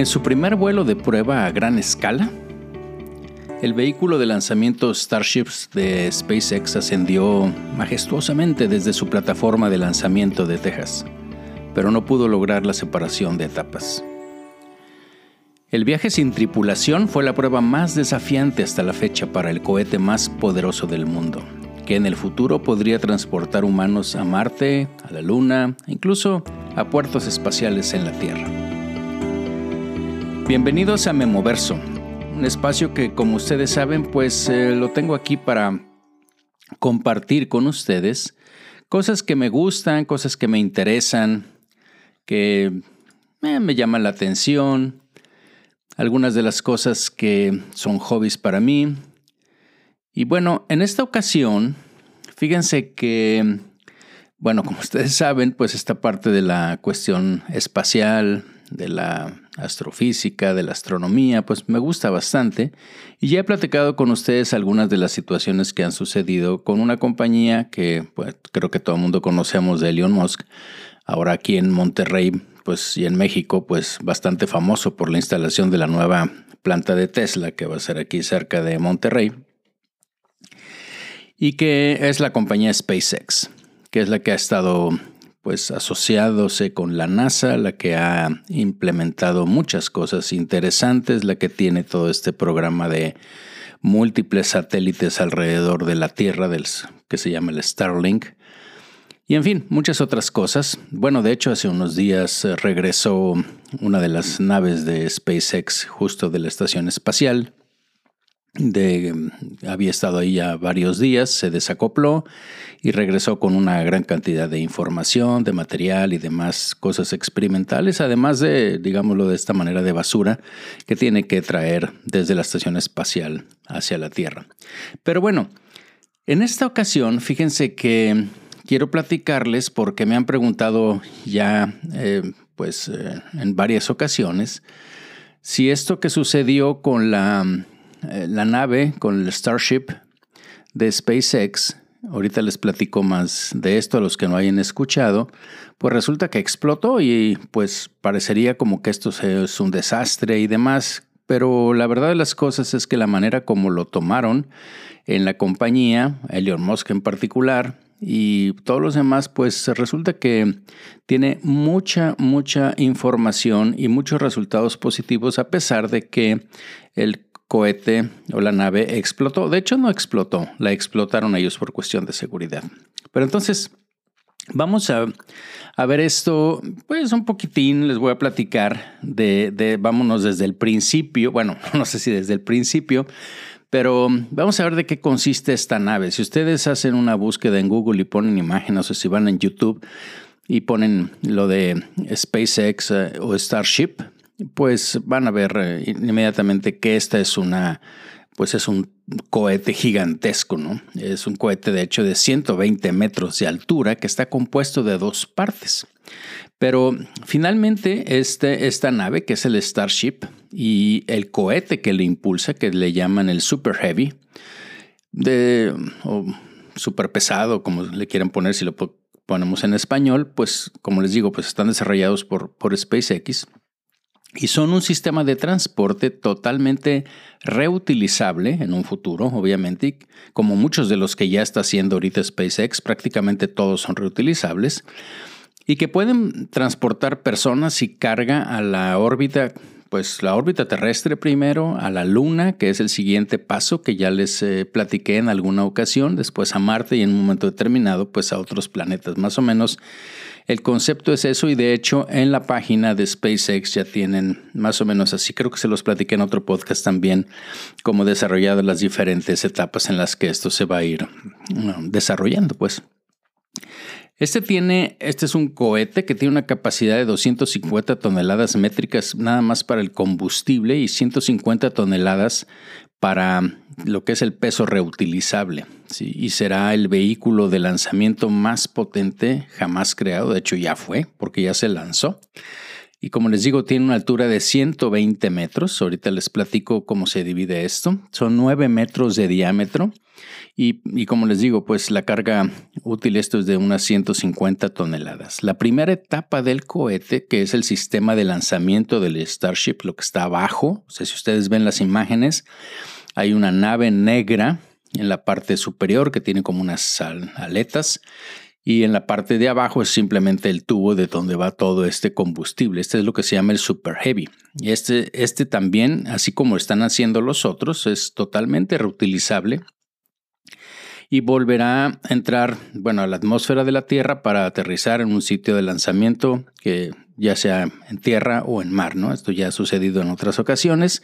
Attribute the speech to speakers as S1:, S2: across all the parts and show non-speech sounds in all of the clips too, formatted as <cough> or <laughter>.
S1: En su primer vuelo de prueba a gran escala, el vehículo de lanzamiento Starships de SpaceX ascendió majestuosamente desde su plataforma de lanzamiento de Texas, pero no pudo lograr la separación de etapas. El viaje sin tripulación fue la prueba más desafiante hasta la fecha para el cohete más poderoso del mundo, que en el futuro podría transportar humanos a Marte, a la Luna, incluso a puertos espaciales en la Tierra. Bienvenidos a Memoverso, un espacio que como ustedes saben pues eh, lo tengo aquí para compartir con ustedes cosas que me gustan, cosas que me interesan, que eh, me llaman la atención, algunas de las cosas que son hobbies para mí. Y bueno, en esta ocasión, fíjense que, bueno, como ustedes saben, pues esta parte de la cuestión espacial, de la astrofísica, de la astronomía, pues me gusta bastante. Y ya he platicado con ustedes algunas de las situaciones que han sucedido con una compañía que pues, creo que todo el mundo conocemos de Elon Musk. Ahora aquí en Monterrey, pues y en México, pues bastante famoso por la instalación de la nueva planta de Tesla que va a ser aquí cerca de Monterrey. Y que es la compañía SpaceX, que es la que ha estado pues asociándose con la NASA, la que ha implementado muchas cosas interesantes, la que tiene todo este programa de múltiples satélites alrededor de la Tierra, del, que se llama el Starlink. Y en fin, muchas otras cosas. Bueno, de hecho, hace unos días eh, regresó una de las naves de SpaceX justo de la estación espacial de, había estado ahí ya varios días, se desacopló y regresó con una gran cantidad de información, de material y demás cosas experimentales, además de, digámoslo de esta manera, de basura que tiene que traer desde la estación espacial hacia la Tierra. Pero bueno, en esta ocasión, fíjense que quiero platicarles porque me han preguntado ya, eh, pues, eh, en varias ocasiones, si esto que sucedió con la eh, la nave con el Starship de SpaceX, ahorita les platico más de esto a los que no hayan escuchado, pues resulta que explotó y pues parecería como que esto es un desastre y demás, pero la verdad de las cosas es que la manera como lo tomaron en la compañía, Elon Musk en particular, y todos los demás, pues resulta que tiene mucha, mucha información y muchos resultados positivos a pesar de que el cohete o la nave explotó. De hecho, no explotó, la explotaron ellos por cuestión de seguridad. Pero entonces, vamos a, ver esto, pues un poquitín, les voy a platicar de, de, vámonos desde el principio, bueno, <laughs> no sé si desde el principio, pero vamos a ver de qué consiste esta nave. Si ustedes hacen una búsqueda en Google y ponen imágenes o si van en YouTube y ponen lo de SpaceX eh, o Starship, pues van a ver eh, inmediatamente que esta es una, pues es un cohete gigantesco, ¿no? Es un cohete de hecho de 120 metros de altura que está compuesto de dos partes. Pero finalmente este, esta nave, que es el Starship, y el cohete que le impulsa, que le llaman el Super Heavy, de, o super pesado, como le quieran poner, si lo ponemos en español, pues como les digo, pues están desarrollados por, por SpaceX y son un sistema de transporte totalmente reutilizable en un futuro, obviamente, como muchos de los que ya está haciendo ahorita SpaceX, prácticamente todos son reutilizables, y que pueden transportar personas y carga a la órbita, pues la órbita terrestre primero, a la Luna, que es el siguiente paso que ya les eh, platiqué en alguna ocasión, después a Marte y en un momento determinado, pues a otros planetas, más o menos el concepto es eso y de hecho en la página de SpaceX ya tienen más o menos así, creo que se los platiqué en otro podcast también, como desarrollado las diferentes etapas en las que esto se va a ir desarrollando, pues. Este tiene, este es un cohete que tiene una capacidad de 250 toneladas métricas nada más para el combustible y 150 toneladas para lo que es el peso reutilizable. Y será el vehículo de lanzamiento más potente jamás creado. De hecho, ya fue, porque ya se lanzó. Y como les digo, tiene una altura de 120 metros. Ahorita les platico cómo se divide esto. Son 9 metros de diámetro. Y, como les digo, pues la carga útil esto es de unas 150 toneladas. La primera etapa del cohete, que es el sistema de lanzamiento del Starship, lo que está abajo, o si ustedes ven las imágenes, hay una nave negra en la parte superior que tiene como unas aletas y en la parte de abajo es simplemente el tubo de donde va todo este combustible. Este es lo que se llama el Super Heavy. Este, este también, así como están haciendo los otros, es totalmente reutilizable y volverá a entrar, bueno, a la atmósfera de la Tierra para aterrizar en un sitio de lanzamiento que ya sea en tierra o en mar, ¿no? Esto ya ha sucedido en otras ocasiones.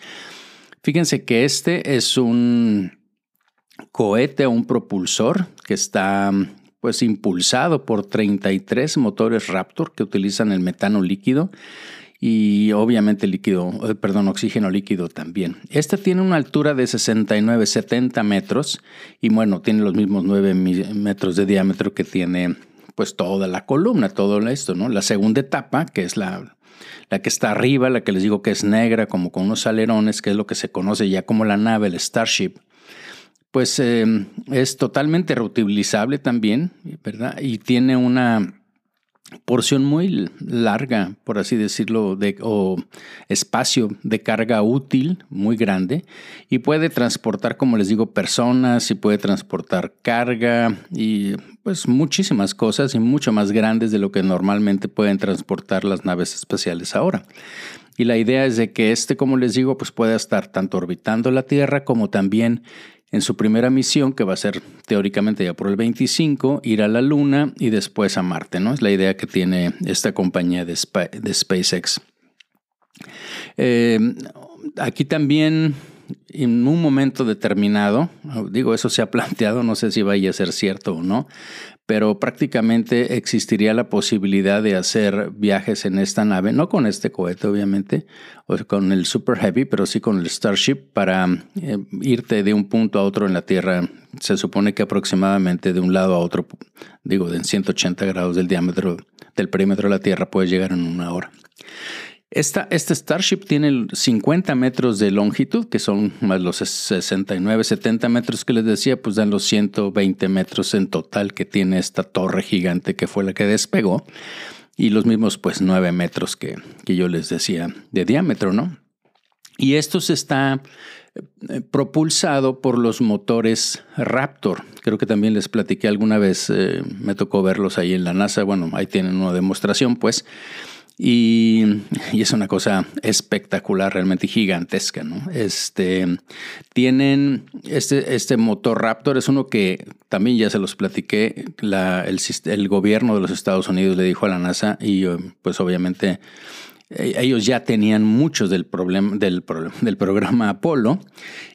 S1: Fíjense que este es un cohete, un propulsor que está pues impulsado por 33 motores Raptor que utilizan el metano líquido y obviamente líquido, eh, perdón, oxígeno líquido también. Este tiene una altura de 69, 70 metros y bueno, tiene los mismos 9 metros de diámetro que tiene pues toda la columna, todo esto, ¿no? La segunda etapa, que es la, la que está arriba, la que les digo que es negra, como con unos alerones, que es lo que se conoce ya como la nave, el Starship, pues eh, es totalmente reutilizable también, ¿verdad? Y tiene una porción muy larga, por así decirlo, de, o espacio de carga útil muy grande y puede transportar, como les digo, personas y puede transportar carga y pues muchísimas cosas y mucho más grandes de lo que normalmente pueden transportar las naves espaciales ahora. Y la idea es de que este, como les digo, pues pueda estar tanto orbitando la Tierra como también en su primera misión, que va a ser teóricamente ya por el 25, ir a la Luna y después a Marte, ¿no? Es la idea que tiene esta compañía de, SpaceX. Eh, aquí también, en un momento determinado, digo, eso se ha planteado, no sé si vaya a ser cierto o no, pero prácticamente existiría la posibilidad de hacer viajes en esta nave, no con este cohete obviamente, o con el Super Heavy, pero sí con el Starship para eh, irte de un punto a otro en la Tierra. Se supone que aproximadamente de un lado a otro, digo, de 180 grados del diámetro del perímetro de la Tierra puedes llegar en una hora este Starship tiene 50 metros de longitud, que son más los 69, 70 metros que les decía, pues dan los 120 metros en total que tiene esta torre gigante que fue la que despegó. Y los mismos, pues 9 metros que, que yo les decía de diámetro, ¿no? Y esto se está eh, propulsado por los motores Raptor. Creo que también les platiqué alguna vez, eh, me tocó verlos ahí en la NASA. Bueno, ahí tienen una demostración, pues. Y, es una cosa espectacular, realmente gigantesca, ¿no? Este, tienen este, este motor Raptor, es uno que también ya se los platiqué, el, gobierno de los Estados Unidos le dijo a la NASA y pues obviamente eh, ellos ya tenían muchos del, problema, del, <laughs> del, programa Apolo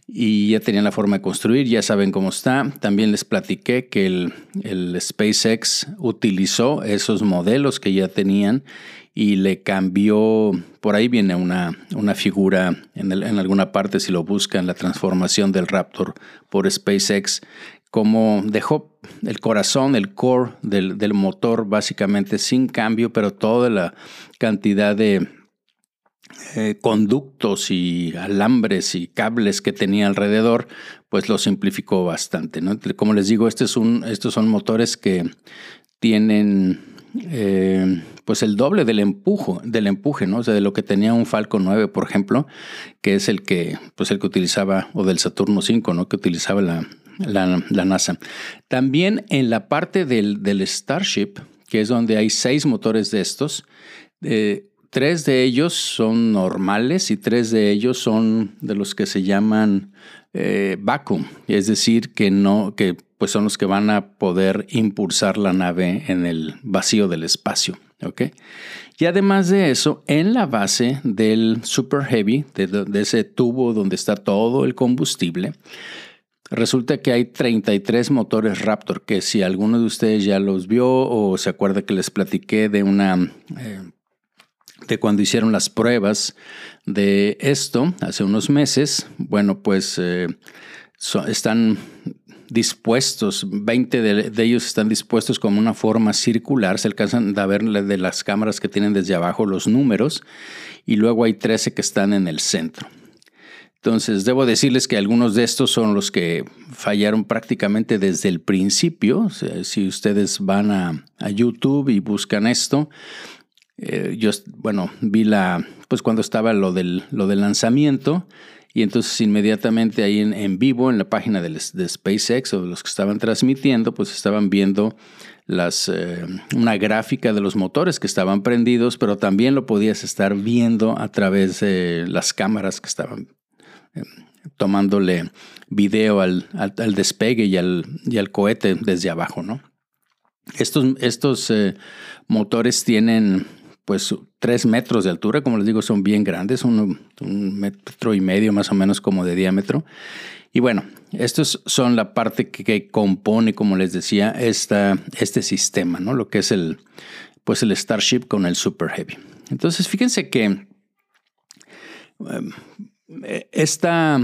S1: y ya tenían la forma de construir, ya saben cómo está. También les platiqué que el, el SpaceX utilizó esos modelos que ya tenían y le cambió, por ahí viene una, una figura en, en, alguna parte, si lo buscan, la transformación del Raptor por SpaceX, como dejó el corazón, el core del, del motor básicamente sin cambio, pero toda la cantidad de eh, conductos y alambres y cables que tenía alrededor, pues lo simplificó bastante. ¿no? Como les digo, este es un, estos son motores que tienen eh, pues el doble del empujo, del empuje, ¿no? O sea, de lo que tenía un Falcon 9, por ejemplo, que es el que, pues el que utilizaba, o del Saturno 5, ¿no? Que utilizaba la, la, NASA. También en la parte del, del, Starship, que es donde hay seis motores de estos, eh, tres de ellos son normales y tres de ellos son de los que se llaman eh, vacuum, es decir, que no, que pues son los que van a poder impulsar la nave en el vacío del espacio. Y además de eso, en la base del Super Heavy, de, ese tubo donde está todo el combustible, Resulta que hay 33 motores Raptor, que si alguno de ustedes ya los vio o se acuerda que les platiqué de una... Eh, de cuando hicieron las pruebas de esto hace unos meses, bueno, pues eh, están dispuestos, 20 de, ellos están dispuestos como una forma circular, se alcanzan a ver de las cámaras que tienen desde abajo los números y luego hay 13 que están en el centro. Entonces, debo decirles que algunos de estos son los que fallaron prácticamente desde el principio. si ustedes van a, YouTube y buscan esto, eh, yo, bueno, vi la, pues cuando estaba lo del, lo del lanzamiento, y entonces inmediatamente ahí en, vivo, en la página de, SpaceX o de los que estaban transmitiendo, pues estaban viendo las, eh, una gráfica de los motores que estaban prendidos, pero también lo podías estar viendo a través de las cámaras que estaban eh, tomándole video al, despegue y al, y al, cohete desde abajo, ¿no? Estos, estos eh, motores tienen pues tres metros de altura, como les digo, son bien grandes, un, metro y medio más o menos como de diámetro. Y bueno, estos son la parte que, compone, como les decía, esta, este sistema, ¿no? Lo que es el, pues el Starship con el Super Heavy. Entonces, fíjense que em, esta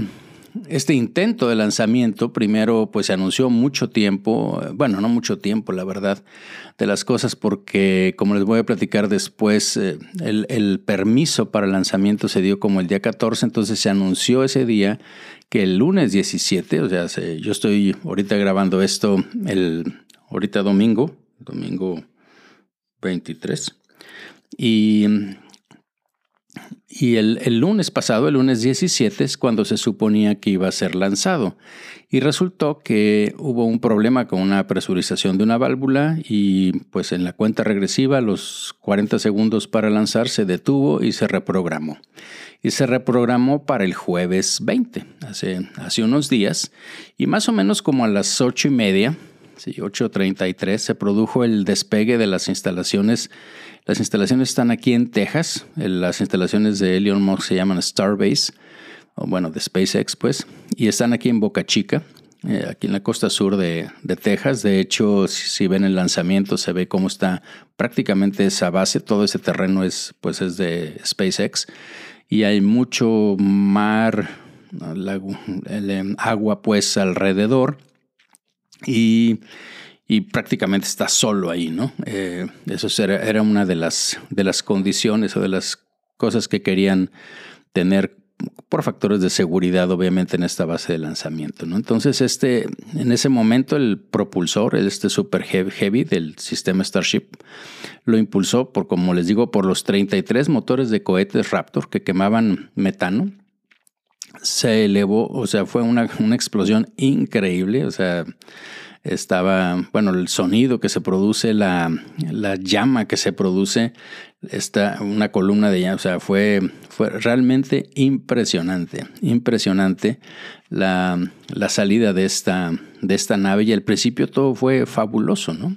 S1: este intento de lanzamiento, primero, pues se anunció mucho tiempo, bueno, no mucho tiempo, la verdad, de las cosas, porque como les voy a platicar después, eh, el, permiso para el lanzamiento se dio como el día 14, entonces se anunció ese día que el lunes 17, o sea, yo estoy ahorita grabando esto el, ahorita domingo, domingo 23, y y el, lunes pasado, el lunes 17, es cuando se suponía que iba a ser lanzado. Y resultó que hubo un problema con una presurización de una válvula y pues en la cuenta regresiva los 40 segundos para lanzar se detuvo y se reprogramó. Y se reprogramó para el jueves 20, hace, hace unos días. Y más o menos como a las 8 y media, sí, 8.33, se produjo el despegue de las instalaciones las instalaciones están aquí en Texas. Las instalaciones de Elon Musk se llaman Starbase, o bueno, de SpaceX, pues, y están aquí en Boca Chica, eh, aquí en la costa sur de, Texas. De hecho, si, ven el lanzamiento, se ve cómo está prácticamente esa base. Todo ese terreno es, pues, es de SpaceX. Y hay mucho mar, el, agua, pues, alrededor. Y y prácticamente está solo ahí, ¿no? Eh, eso era, era, una de las, de las condiciones o de las cosas que querían tener por factores de seguridad, obviamente, en esta base de lanzamiento. ¿no? Entonces, este, en ese momento, el propulsor, este Super Heavy del sistema Starship, lo impulsó por, como les digo, por los 33 motores de cohetes Raptor que quemaban metano. Se elevó, o sea, fue una, una explosión increíble, o sea, estaba, bueno, el sonido que se produce, la, llama que se produce, está una columna de llama, o sea, fue, fue realmente impresionante, impresionante la, salida de esta, de esta nave y al principio todo fue fabuloso, ¿no?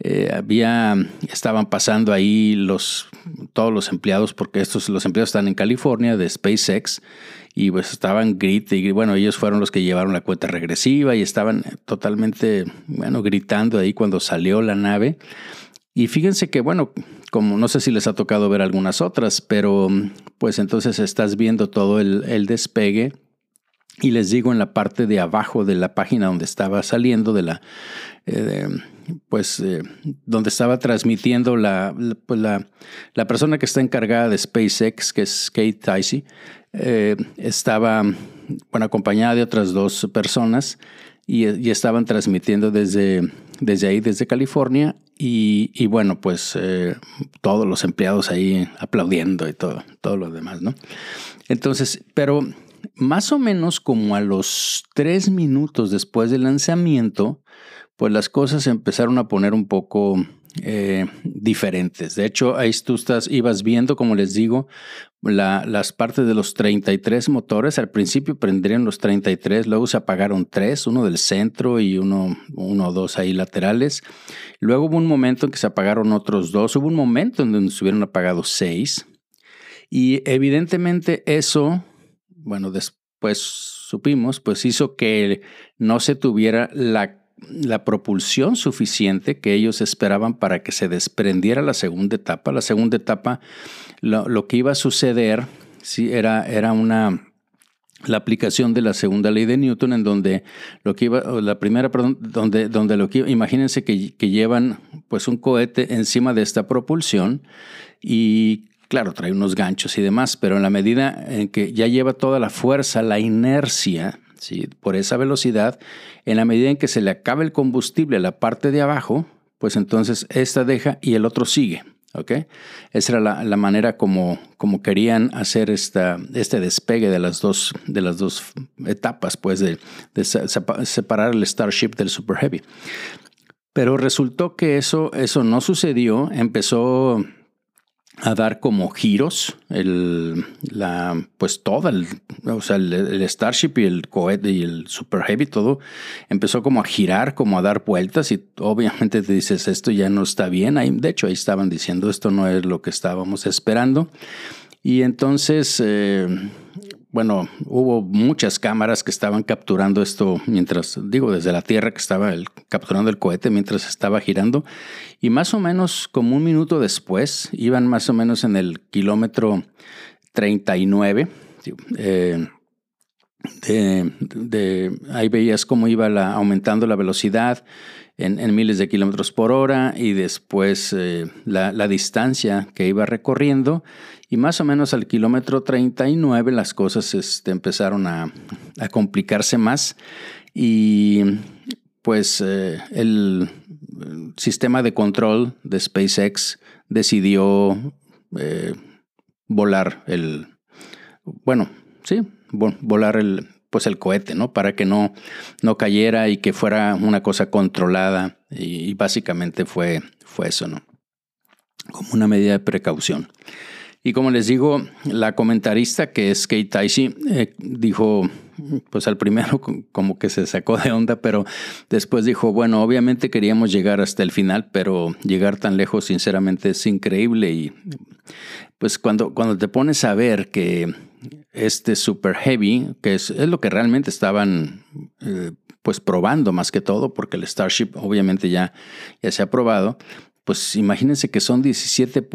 S1: Eh, había, estaban pasando ahí los, todos los empleados, porque estos, los empleados están en California de SpaceX, y pues estaban gritando, y bueno, ellos fueron los que llevaron la cuenta regresiva y estaban totalmente, bueno, gritando ahí cuando salió la nave. Y fíjense que, bueno, como no sé si les ha tocado ver algunas otras, pero pues entonces estás viendo todo el, despegue y les digo en la parte de abajo de la página donde estaba saliendo de la... Eh, pues eh, donde estaba transmitiendo la, pues, la, la, persona que está encargada de SpaceX, que es Kate Ticey, eh, estaba bueno, acompañada de otras dos personas y, estaban transmitiendo desde, desde ahí, desde California. Y, bueno, pues eh, todos los empleados ahí aplaudiendo y todo, todo lo demás, ¿no? Entonces, pero más o menos como a los tres minutos después del lanzamiento, pues las cosas empezaron a poner un poco eh, diferentes. De hecho, ahí tú estás, ibas viendo, como les digo, las partes de los 33 motores. Al principio prendrían los 33, luego se apagaron tres, uno del centro y uno, uno o dos ahí laterales. Luego hubo un momento en que se apagaron otros dos. Hubo un momento en donde estuvieron apagados seis. Y evidentemente eso, bueno, después supimos, pues hizo que no se tuviera la la propulsión suficiente que ellos esperaban para que se desprendiera la segunda etapa. La segunda etapa, lo, que iba a suceder, sí, era, era una, la aplicación de la segunda ley de Newton, en donde lo que iba, la primera, perdón, donde, donde lo que imagínense que, que, llevan pues un cohete encima de esta propulsión y claro, trae unos ganchos y demás, pero en la medida en que ya lleva toda la fuerza, la inercia, ¿sí? por esa velocidad, en la medida en que se le acaba el combustible a la parte de abajo, pues entonces esta deja y el otro sigue. Esa era la, manera como, como, querían hacer esta, este despegue de las dos, de las dos etapas, pues de, separar el Starship del Super Heavy. Pero resultó que eso, eso no sucedió, empezó a dar como giros, el, la, pues todo, el, o sea, el, Starship y el cohete y el Super Heavy, todo empezó como a girar, como a dar vueltas y obviamente te dices, esto ya no está bien. Ahí, de hecho, ahí estaban diciendo, esto no es lo que estábamos esperando. Y entonces, eh, bueno, hubo muchas cámaras que estaban capturando esto mientras, digo, desde la Tierra que estaba capturando el cohete mientras estaba girando. Y más o menos como un minuto después, iban más o menos en el kilómetro 39. Eh, de, ahí veías cómo iba la, aumentando la velocidad en, miles de kilómetros por hora y después eh, la, distancia que iba recorriendo. Y más o menos al kilómetro 39 las cosas este, empezaron a, complicarse más. Y pues eh, el sistema de control de SpaceX decidió eh, volar el, bueno, sí, volar el, pues el cohete, ¿no? Para que no, no cayera y que fuera una cosa controlada. Y, básicamente fue, fue eso, ¿no? Como una medida de precaución. Y como les digo, la comentarista que es Kate Ticey eh, dijo, pues al primero como que se sacó de onda, pero después dijo, bueno, obviamente queríamos llegar hasta el final, pero llegar tan lejos sinceramente es increíble. Y pues cuando, cuando te pones a ver que este Super Heavy, que es, lo que realmente estaban eh, pues probando más que todo, porque el Starship obviamente ya, ya se ha probado, pues imagínense que son 17,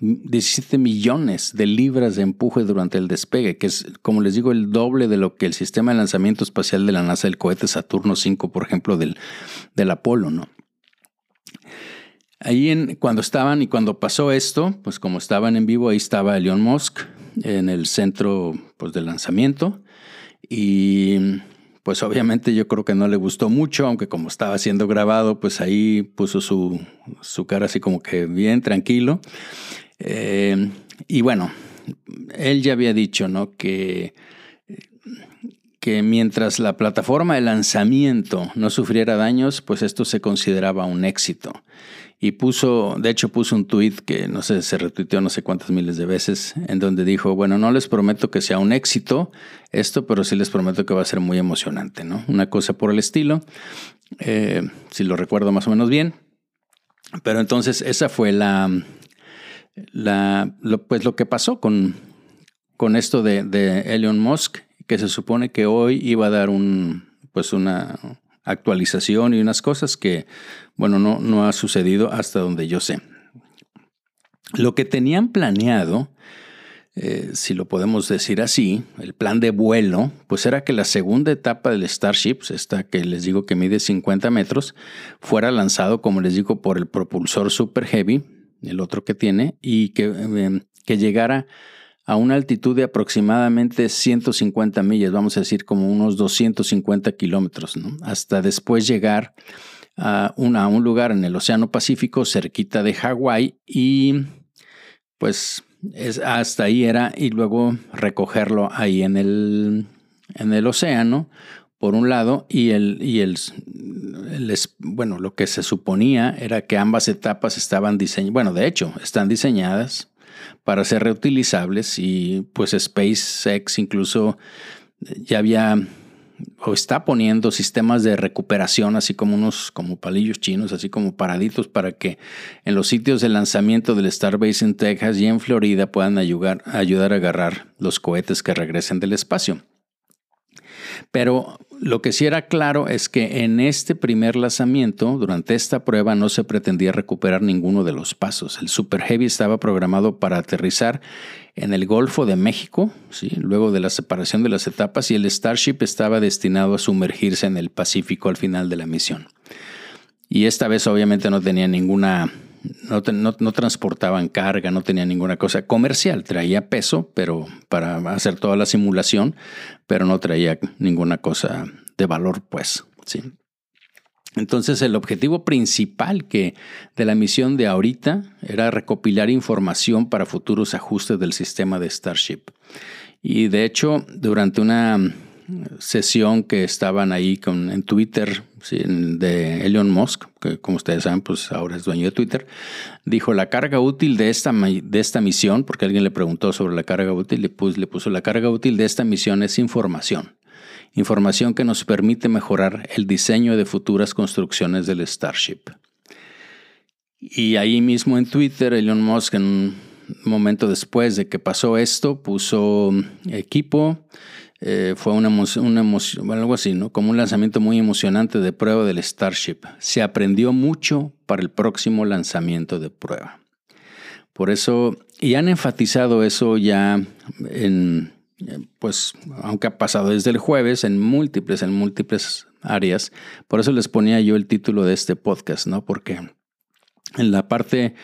S1: 17 millones de libras de empuje durante el despegue, que es, como les digo, el doble de lo que el sistema de lanzamiento espacial de la NASA, el cohete Saturno 5, por ejemplo, del, del Apolo, ¿no? Ahí en, cuando estaban y cuando pasó esto, pues como estaban en vivo, ahí estaba Elon Musk en el centro pues, de lanzamiento y pues obviamente yo creo que no le gustó mucho, aunque como estaba siendo grabado, pues ahí puso su, su cara así como que bien tranquilo. Eh, y bueno, él ya había dicho, ¿no? Que, que mientras la plataforma de lanzamiento no sufriera daños, pues esto se consideraba un éxito y puso, de hecho puso un tweet que no sé, se retuiteó no sé cuántas miles de veces, en donde dijo, bueno, no les prometo que sea un éxito esto, pero sí les prometo que va a ser muy emocionante, ¿no? Una cosa por el estilo, eh, si lo recuerdo más o menos bien. Pero entonces esa fue la, la pues lo que pasó con, con esto de, de Elon Musk, que se supone que hoy iba a dar un, pues una, actualización y unas cosas que, bueno, no, no ha sucedido hasta donde yo sé. Lo que tenían planeado, eh, si lo podemos decir así, el plan de vuelo, pues era que la segunda etapa del Starship, esta que les digo que mide 50 metros, fuera lanzado, como les digo, por el propulsor Super Heavy, el otro que tiene, y que, eh, que llegara a una altitud de aproximadamente 150 millas, vamos a decir como unos 250 kilómetros, hasta después llegar a, un lugar en el Océano Pacífico cerquita de Hawái y pues es, hasta ahí era y luego recogerlo ahí en el, en el océano por un lado y el, y el, bueno, lo que se suponía era que ambas etapas estaban diseñadas, bueno, de hecho, están diseñadas para ser reutilizables y pues SpaceX incluso ya había o está poniendo sistemas de recuperación, así como unos como palillos chinos, así como paraditos, para que en los sitios de lanzamiento del Starbase en Texas y en Florida puedan ayudar, ayudar a agarrar los cohetes que regresen del espacio. Pero lo que sí era claro es que en este primer lanzamiento, durante esta prueba, no se pretendía recuperar ninguno de los pasos. El Super Heavy estaba programado para aterrizar en el Golfo de México, luego de la separación de las etapas, y el Starship estaba destinado a sumergirse en el Pacífico al final de la misión. Y esta vez obviamente no tenía ninguna no, transportaban carga, no tenía ninguna cosa comercial, traía peso, pero para hacer toda la simulación, pero no traía ninguna cosa de valor, pues, sí. Entonces el objetivo principal que de la misión de ahorita era recopilar información para futuros ajustes del sistema de Starship. Y de hecho, durante una sesión que estaban ahí con, en Twitter de Elon Musk, que como ustedes saben, pues ahora es dueño de Twitter, dijo la carga útil de esta, de esta misión, porque alguien le preguntó sobre la carga útil, le le puso la carga útil de esta misión es información. Información que nos permite mejorar el diseño de futuras construcciones del Starship. Y ahí mismo en Twitter, Elon Musk, en un momento después de que pasó esto, puso equipo, eh, fue una, una emoción, algo así, ¿no? Como un lanzamiento muy emocionante de prueba del Starship. Se aprendió mucho para el próximo lanzamiento de prueba. Por eso, y han enfatizado eso ya en, pues, aunque ha pasado desde el jueves, en múltiples, en múltiples áreas. Por eso les ponía yo el título de este podcast, ¿no? Porque en la parte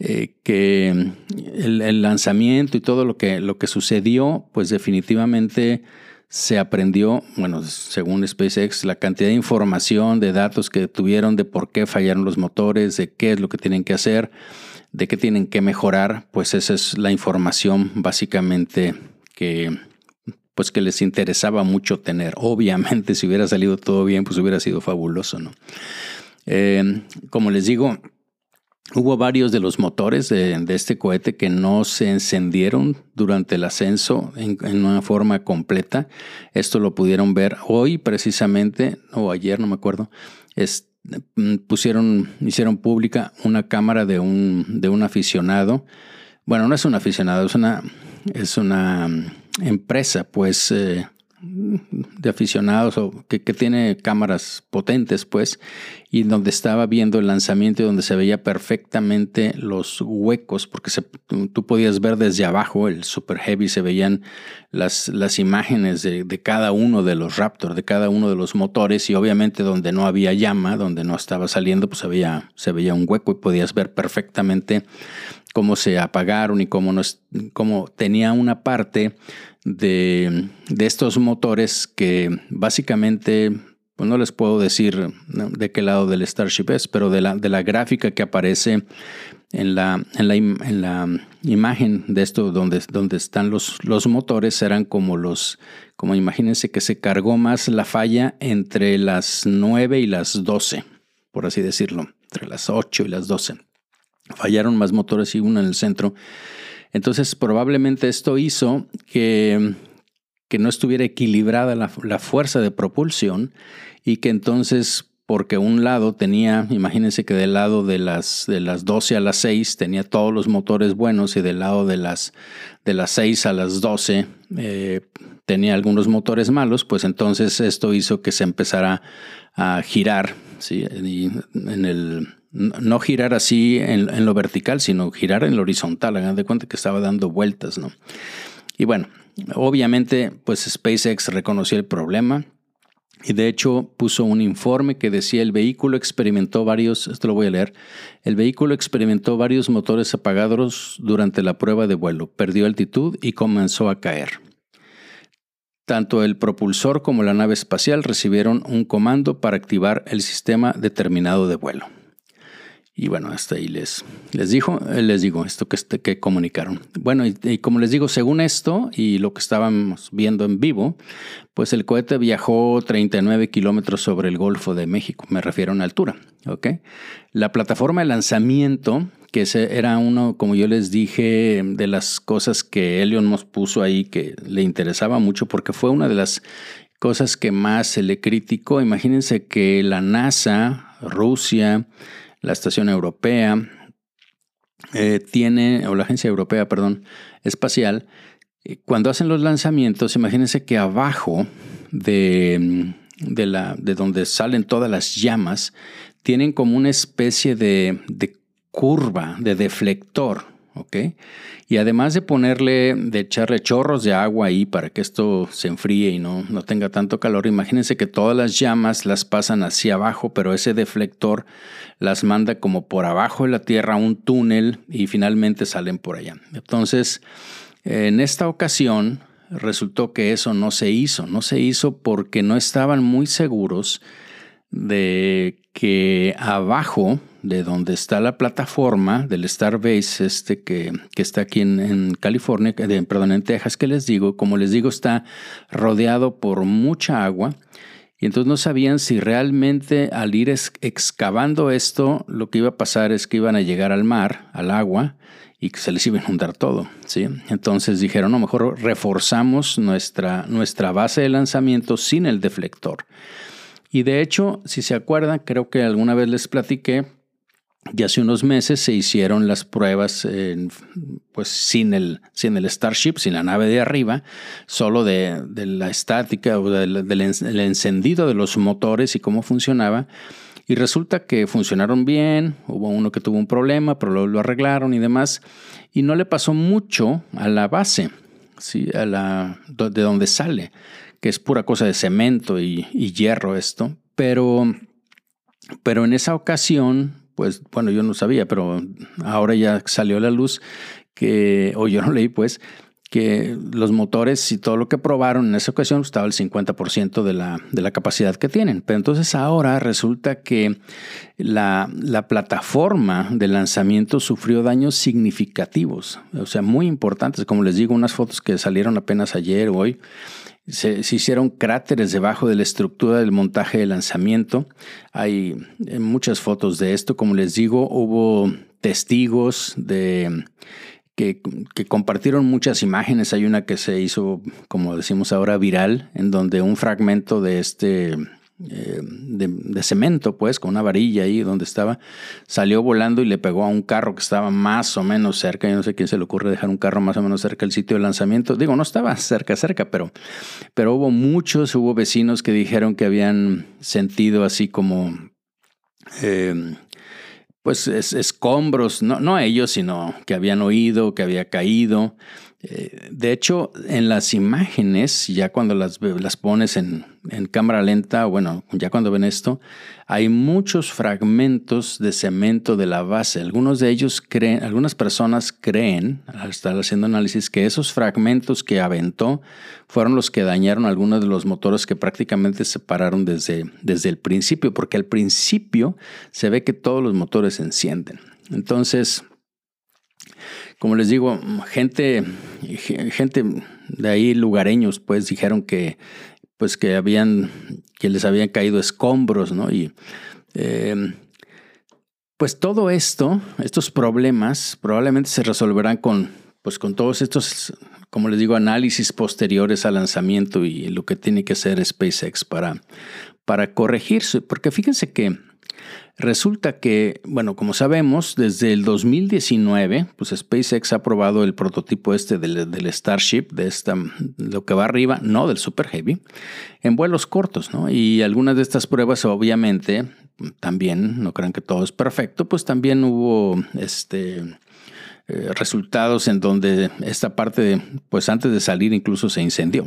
S1: eh, que el, lanzamiento y todo lo que, lo que sucedió, pues definitivamente se aprendió, bueno, según SpaceX, la cantidad de información, de datos que tuvieron, de por qué fallaron los motores, de qué es lo que tienen que hacer, de qué tienen que mejorar, pues esa es la información básicamente que pues que les interesaba mucho tener. Obviamente, <laughs> si hubiera salido todo bien, pues hubiera sido fabuloso, ¿no? Eh, como les digo, Hubo varios de los motores de, este cohete que no se encendieron durante el ascenso en, una forma completa. Esto lo pudieron ver hoy precisamente, o ayer, no me acuerdo. Mm, pusieron, hicieron pública una cámara de un, de un aficionado. Bueno, no es un aficionado, es una, es una mm, empresa, pues, eh, de aficionados o que, tiene cámaras potentes, pues, y donde estaba viendo el lanzamiento y donde se veía perfectamente los huecos, porque tú podías ver desde abajo el Super Heavy, se veían las, las imágenes de, cada uno de los Raptor, de cada uno de los motores, y obviamente donde no había llama, donde no estaba saliendo, pues se se veía un hueco y podías ver perfectamente cómo se apagaron y cómo, no, cómo tenía una parte de, estos motores que básicamente, pues no les puedo decir de qué lado del Starship es, pero de la, de la gráfica que aparece en la, en la, en la imagen de esto donde, donde están los, los motores eran como los, como imagínense que se cargó más la falla entre las 9 y las 12, por así decirlo, entre las 8 y las 12. Fallaron más motores y uno en el centro. Entonces probablemente esto hizo que, que no estuviera equilibrada la, fuerza de propulsión y que entonces porque un lado tenía, imagínense que del lado de las, de las 12 a las 6 tenía todos los motores buenos y del lado de las, de las 6 a las 12 eh, tenía algunos motores malos, pues entonces esto hizo que se empezara a girar ¿sí? en el, no girar así en, lo vertical, sino girar en lo horizontal. Hagan de cuenta que estaba dando vueltas, ¿no? Y bueno, obviamente, pues SpaceX reconoció el problema y de hecho puso un informe que decía el vehículo experimentó varios, esto lo voy a leer, el vehículo experimentó varios motores apagados durante la prueba de vuelo, perdió altitud y comenzó a caer. Tanto el propulsor como la nave espacial recibieron un comando para activar el sistema determinado de vuelo. Y bueno, hasta ahí les, les, dijo, eh, les digo esto que, este, que comunicaron. Bueno, y, como les digo, según esto y lo que estábamos viendo en vivo, pues el cohete viajó 39 kilómetros sobre el Golfo de México, me refiero a una altura. ¿okay? La plataforma de lanzamiento, que era uno, como yo les dije, de las cosas que Elon nos puso ahí que le interesaba mucho porque fue una de las cosas que más se le criticó. Imagínense que la NASA, Rusia, la Estación Europea eh, tiene, o la Agencia Europea, perdón, Espacial, eh, cuando hacen los lanzamientos, imagínense que abajo de, de, la, de donde salen todas las llamas, tienen como una especie de, de curva, de deflector, Y además de ponerle, de echarle chorros de agua ahí para que esto se enfríe y no, no tenga tanto calor, imagínense que todas las llamas las pasan hacia abajo, pero ese deflector las manda como por abajo de la tierra un túnel y finalmente salen por allá. Entonces, en esta ocasión resultó que eso no se hizo, no se hizo porque no estaban muy seguros de que abajo de donde está la plataforma del Starbase, este que, que está aquí en, California, perdón, en Texas, que les digo, como les digo, está rodeado por mucha agua. Y entonces no sabían si realmente al ir excavando esto, lo que iba a pasar es que iban a llegar al mar, al agua, y que se les iba a inundar todo. ¿sí? Entonces dijeron, no, mejor reforzamos nuestra, nuestra base de lanzamiento sin el deflector. Y de hecho, si se acuerdan, creo que alguna vez les platiqué y hace unos meses se hicieron las pruebas pues sin el, sin el Starship, sin la nave de arriba, solo de, la estática o del, encendido de los motores y cómo funcionaba. Y resulta que funcionaron bien, hubo uno que tuvo un problema, pero lo, arreglaron y demás. Y no le pasó mucho a la base, ¿sí? a la, de donde sale, que es pura cosa de cemento y, y hierro esto. Pero, pero en esa ocasión pues bueno, yo no sabía, pero ahora ya salió a la luz que, o yo no leí pues, que los motores y todo lo que probaron en esa ocasión estaba el 50% de la, de la capacidad que tienen. Pero entonces ahora resulta que la, la, plataforma de lanzamiento sufrió daños significativos, o sea, muy importantes. Como les digo, unas fotos que salieron apenas ayer o hoy se, hicieron cráteres debajo de la estructura del montaje de lanzamiento. Hay eh, muchas fotos de esto. Como les digo, hubo testigos de que, que, compartieron muchas imágenes. Hay una que se hizo, como decimos ahora, viral, en donde un fragmento de este eh, de, cemento, pues, con una varilla ahí donde estaba, salió volando y le pegó a un carro que estaba más o menos cerca. Yo no sé quién se le ocurre dejar un carro más o menos cerca del sitio de lanzamiento. Digo, no estaba cerca, cerca, pero, pero hubo muchos, hubo vecinos que dijeron que habían sentido así como... Eh, pues escombros, no, no ellos, sino que habían oído, que había caído. Eh, de hecho, en las imágenes, ya cuando las, las pones en, cámara lenta, bueno, ya cuando ven esto, hay muchos fragmentos de cemento de la base. Algunos de ellos creen, algunas personas creen, al estar haciendo análisis, que esos fragmentos que aventó fueron los que dañaron algunos de los motores que prácticamente se pararon desde, desde el principio, porque al principio se ve que todos los motores se encienden. Entonces, como les digo, gente, gente de ahí, lugareños, pues dijeron que, pues que habían, que les habían caído escombros, ¿no? Y em, pues todo esto, estos problemas, probablemente se resolverán con, pues con todos estos, como les digo, análisis posteriores al lanzamiento y lo que tiene que hacer SpaceX para, para corregirse. Porque fíjense que Resulta que, bueno, como sabemos, desde el 2019, pues SpaceX ha probado el prototipo este del, Starship, de esta, lo que va arriba, no del Super Heavy, en vuelos cortos, ¿no? Y algunas de estas pruebas, obviamente, también, no crean que todo es perfecto, pues también hubo este, eh, resultados en donde esta parte, pues antes de salir incluso se incendió.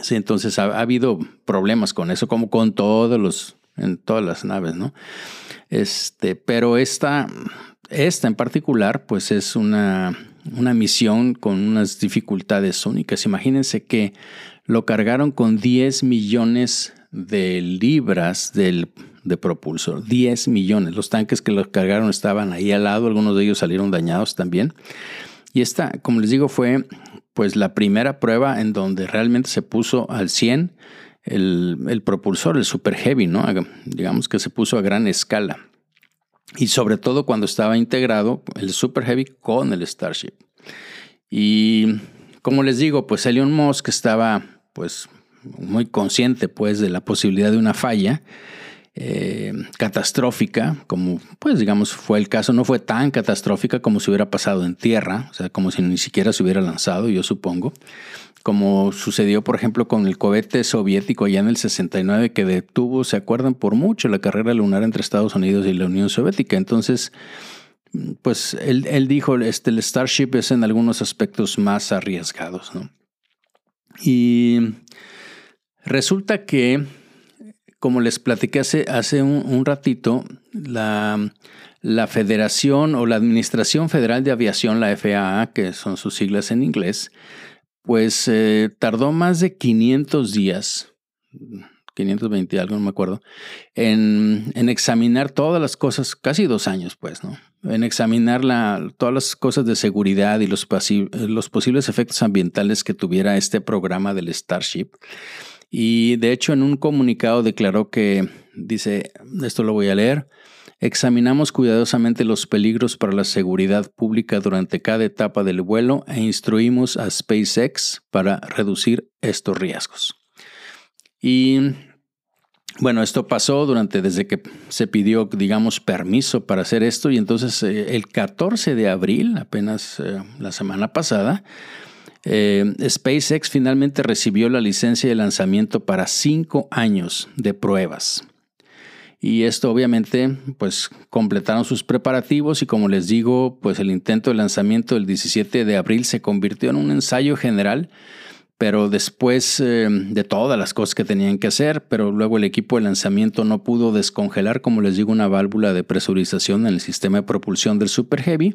S1: Sí, entonces ha, habido problemas con eso, como con todos los en todas las naves, ¿no? Este, pero esta, esta en particular, pues es una, una misión con unas dificultades únicas. Imagínense que lo cargaron con 10 millones de libras del, de propulsor. 10 millones. Los tanques que los cargaron estaban ahí al lado, algunos de ellos salieron dañados también. Y esta, como les digo, fue pues la primera prueba en donde realmente se puso al 100 el, propulsor, el Super Heavy, ¿no? digamos que se puso a gran escala. Y sobre todo cuando estaba integrado el Super Heavy con el Starship. Y como les digo, pues Elon Musk estaba pues muy consciente pues de la posibilidad de una falla eh, catastrófica, como pues digamos fue el caso, no fue tan catastrófica como si hubiera pasado en tierra, o sea, como si ni siquiera se hubiera lanzado, yo supongo como sucedió, por ejemplo, con el cohete soviético allá en el 69, que detuvo, se acuerdan, por mucho la carrera lunar entre Estados Unidos y la Unión Soviética. Entonces, pues él, dijo, este, el Starship es en algunos aspectos más arriesgados. ¿no? Y resulta que, como les platiqué hace, hace un, ratito, la, la Federación o la Administración Federal de Aviación, la FAA, que son sus siglas en inglés, pues eh, tardó más de 500 días, 520 algo, no me acuerdo, en, examinar todas las cosas, casi dos años pues, ¿no? En examinar la, todas las cosas de seguridad y los posibles efectos ambientales que tuviera este programa del Starship. Y de hecho en un comunicado declaró que, dice, esto lo voy a leer, Examinamos cuidadosamente los peligros para la seguridad pública durante cada etapa del vuelo e instruimos a SpaceX para reducir estos riesgos. Y bueno, esto pasó durante desde que se pidió, digamos, permiso para hacer esto y entonces eh, el 14 de abril, apenas eh, la semana pasada, eh, SpaceX finalmente recibió la licencia de lanzamiento para cinco años de pruebas. Y esto obviamente, pues completaron sus preparativos y como les digo, pues el intento de lanzamiento del 17 de abril se convirtió en un ensayo general, pero después eh, de todas las cosas que tenían que hacer, pero luego el equipo de lanzamiento no pudo descongelar, como les digo, una válvula de presurización en el sistema de propulsión del Super Heavy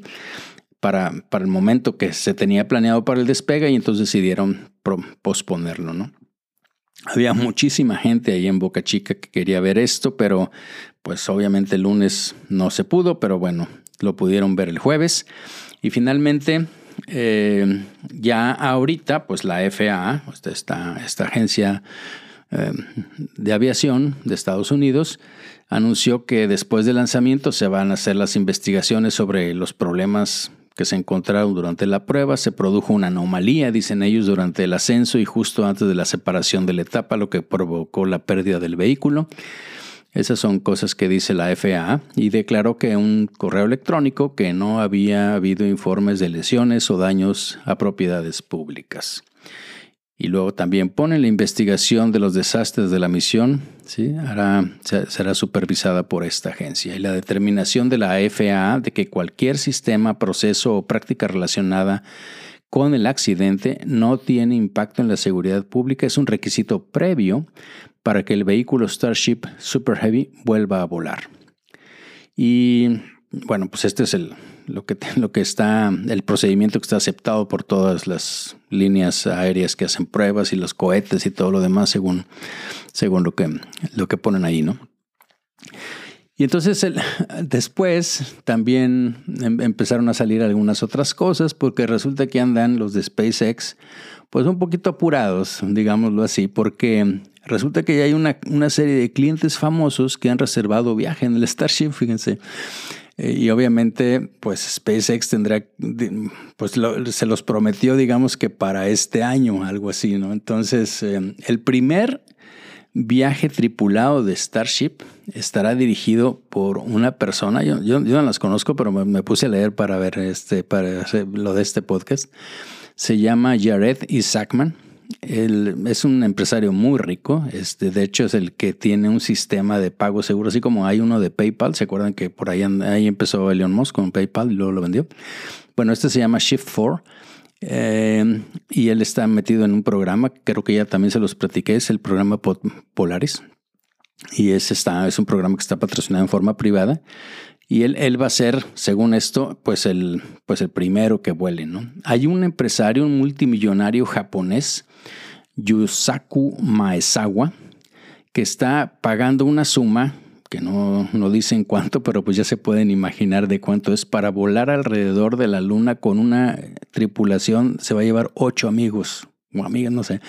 S1: para, para el momento que se tenía planeado para el despegue y entonces decidieron posponerlo, ¿no? Había muchísima gente ahí en Boca Chica que quería ver esto, pero pues obviamente el lunes no se pudo, pero bueno, lo pudieron ver el jueves. Y finalmente, eh, ya ahorita, pues la FAA, esta, esta agencia eh, de aviación de Estados Unidos, anunció que después del lanzamiento se van a hacer las investigaciones sobre los problemas que se encontraron durante la prueba, se produjo una anomalía, dicen ellos, durante el ascenso y justo antes de la separación de la etapa, lo que provocó la pérdida del vehículo. Esas son cosas que dice la FAA y declaró que un correo electrónico que no había habido informes de lesiones o daños a propiedades públicas. Y luego también pone la investigación de los desastres de la misión, ¿sí? será supervisada por esta agencia. Y la determinación de la FAA de que cualquier sistema, proceso o práctica relacionada con el accidente no tiene impacto en la seguridad pública es un requisito previo para que el vehículo Starship Super Heavy vuelva a volar. Y bueno, pues este es el, lo que, lo que está, el procedimiento que está aceptado por todas las líneas aéreas que hacen pruebas y los cohetes y todo lo demás según, según lo, que, lo que ponen ahí, ¿no? Y entonces después también em, empezaron a salir algunas otras cosas porque resulta que andan los de SpaceX pues un poquito apurados, digámoslo así, porque resulta que ya hay una, una serie de clientes famosos que han reservado viaje en el Starship, fíjense. Y obviamente, pues SpaceX tendrá, pues se los prometió, digamos que para este año, algo así, ¿no? Entonces, eh, el primer viaje tripulado de Starship estará dirigido por una persona, yo, yo, no las conozco, pero me, puse a leer para ver este, para hacer lo de este podcast. Se llama Jared Isaacman él es un empresario muy rico, este, de hecho es el que tiene un sistema de pago seguro, así como hay uno de PayPal, ¿se acuerdan que por ahí, ahí empezó Elon Musk con PayPal y luego lo vendió? Bueno, este se llama Shift4 eh, y él está metido en un programa, creo que ya también se los platiqué, es el programa Polaris y es, está, es un programa que está patrocinado en forma privada y él, va a ser, según esto, pues el, pues el primero que vuele. ¿no? Hay un empresario, un multimillonario japonés, Yusaku Maezawa, que está pagando una suma que no, no dicen cuánto, pero pues ya se pueden imaginar de cuánto es, para volar alrededor de la luna con una tripulación, se va a llevar ocho amigos o amigas, no sé,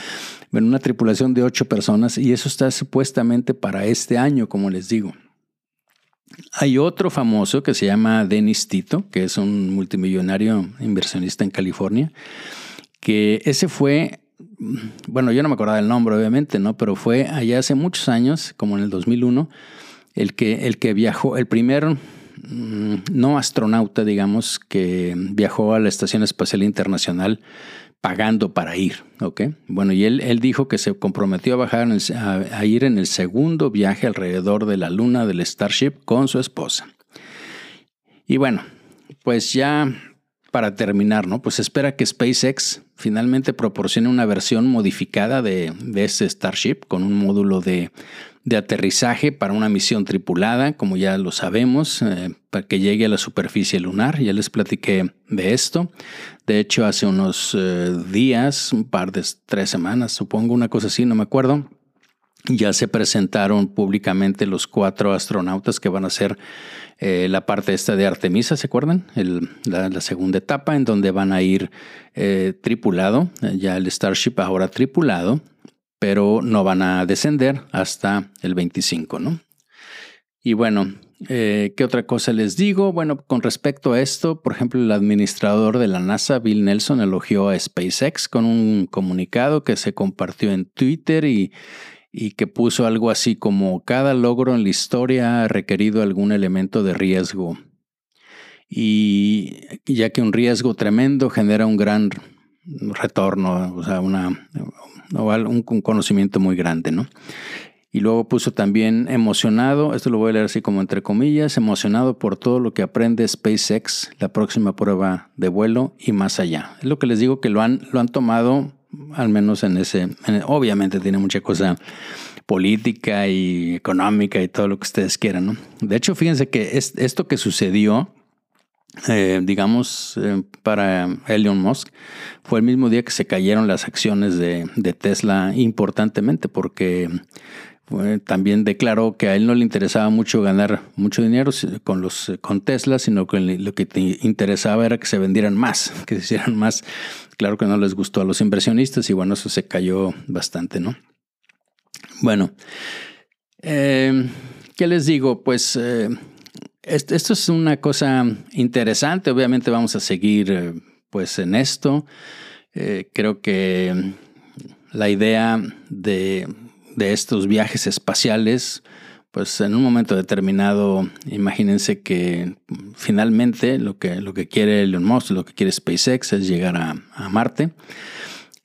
S1: pero una tripulación de ocho personas y eso está supuestamente para este año, como les digo. Hay otro famoso que se llama Dennis Tito, que es un multimillonario inversionista en California, que ese fue, bueno, yo no me acordaba del nombre obviamente, ¿no? Pero fue allá hace muchos años, como en el 2001, el que, el que viajó, el primer mm, no astronauta, digamos, que viajó a la Estación Espacial Internacional, pagando para ir, ¿ok? Bueno, y él, él dijo que se comprometió a, bajar a, ir en el segundo viaje alrededor de la luna del Starship con su esposa. Y bueno, pues ya para terminar, ¿no? Pues espera que SpaceX finalmente proporcione una versión modificada de, de ese Starship con un módulo de, de, aterrizaje para una misión tripulada, como ya lo sabemos, eh, para que llegue a la superficie lunar. Ya les platiqué de esto. De hecho, hace unos eh, días, un par de tres semanas, supongo, una cosa así, no me acuerdo, ya se presentaron públicamente los cuatro astronautas que van a ser eh, la parte esta de Artemisa, ¿se acuerdan? la, segunda etapa en donde van a ir tripulado, ya el Starship ahora tripulado, pero no van a descender hasta el 25, ¿no? Y bueno, ¿qué otra cosa les digo? Bueno, con respecto a esto, por ejemplo, el administrador de la NASA, Bill Nelson, elogió a SpaceX con un comunicado que se compartió en Twitter y que puso algo así como cada logro en la historia ha requerido algún elemento de riesgo. Y ya que un riesgo tremendo genera un gran retorno, o sea, una, un conocimiento muy grande, ¿no? Y luego puso también emocionado, esto lo voy a leer así como entre comillas, emocionado por todo lo que aprende SpaceX, la próxima prueba de vuelo y más allá. Es lo que les digo que lo han, lo han tomado al menos en ese, obviamente tiene mucha cosa política y económica y todo lo que ustedes quieran, ¿no? De hecho, fíjense que esto que sucedió, eh, digamos, eh, para Elon Musk, fue el mismo día que se cayeron las acciones de, Tesla importantemente, porque también declaró que a él no le interesaba mucho ganar mucho dinero con, los, con Tesla, sino que lo que te interesaba era que se vendieran más, <laughs> que se hicieran más. Claro que no les gustó a los inversionistas y bueno, eso se cayó bastante, ¿no? Bueno, eh, ¿qué les digo? Pues eh, esto, es una cosa interesante. Obviamente vamos a seguir eh, pues en esto. creo que la idea de de estos viajes espaciales, pues en un momento determinado, imagínense que finalmente lo que, lo que quiere Elon Musk, lo que quiere SpaceX es llegar a, Marte.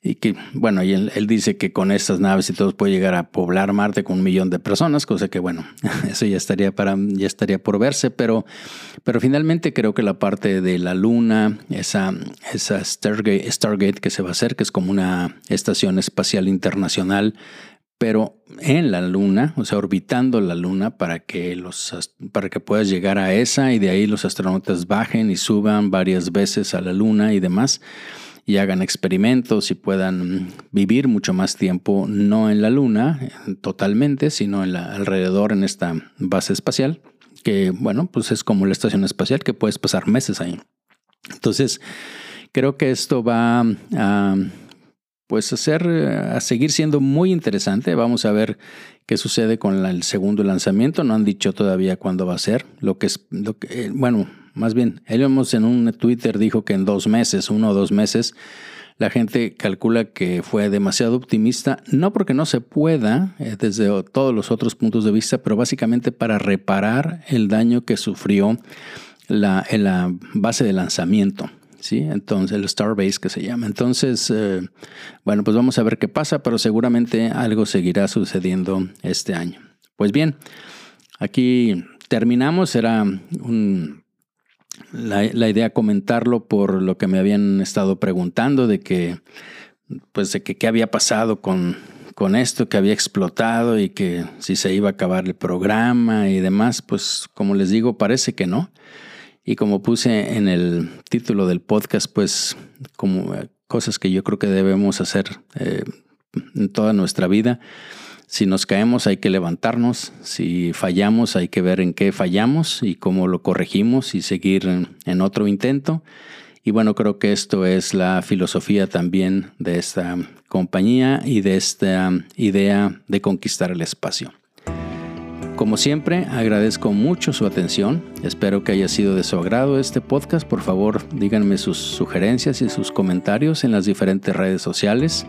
S1: Y que, bueno, y él, dice que con estas naves y todo puede llegar a poblar Marte con un millón de personas, cosa que, bueno, <laughs> eso ya estaría, para, ya estaría por verse, pero, pero finalmente creo que la parte de la Luna, esa, esa Stargate, Stargate que se va a hacer, que es como una estación espacial internacional, pero en la luna, o sea, orbitando la luna para que, los, para que puedas llegar a esa y de ahí los astronautas bajen y suban varias veces a la luna y demás y hagan experimentos y puedan vivir mucho más tiempo, no en la luna totalmente, sino en la, alrededor en esta base espacial, que bueno, pues es como la estación espacial que puedes pasar meses ahí. Entonces, creo que esto va a pues hacer, a seguir siendo muy interesante. Vamos a ver qué sucede con el segundo lanzamiento. No han dicho todavía cuándo va a ser. Lo que es, lo que, eh, bueno, más bien, él en un Twitter dijo que en dos meses, uno o dos meses, la gente calcula que fue demasiado optimista, no porque no se pueda eh, desde todos los otros puntos de vista, pero básicamente para reparar el daño que sufrió la, en la base de lanzamiento. ¿sí? Entonces, el Starbase que se llama. Entonces, eh, bueno, pues vamos a ver qué pasa, pero seguramente algo seguirá sucediendo este año. Pues bien, aquí terminamos. Era la, idea comentarlo por lo que me habían estado preguntando de que, pues, de que qué había pasado con, con esto, que había explotado y que si se iba a acabar el programa y demás. Pues, como les digo, parece que no. Y como puse en el título del podcast, pues como eh, cosas que yo creo que debemos hacer eh, en toda nuestra vida. Si nos caemos hay que levantarnos, si fallamos hay que ver en qué fallamos y cómo lo corregimos y seguir en otro intento. Y bueno, creo que esto es la filosofía también de esta compañía y de esta idea de conquistar el espacio. Como siempre, agradezco mucho su atención. Espero que haya sido de su agrado este podcast. Por favor, díganme sus sugerencias y sus comentarios en las diferentes redes sociales,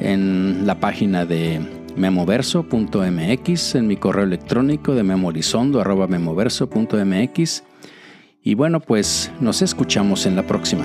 S1: en la página de memoverso.mx, en mi correo electrónico de memorizondo.memoverso.mx. Y bueno, pues nos escuchamos en la próxima.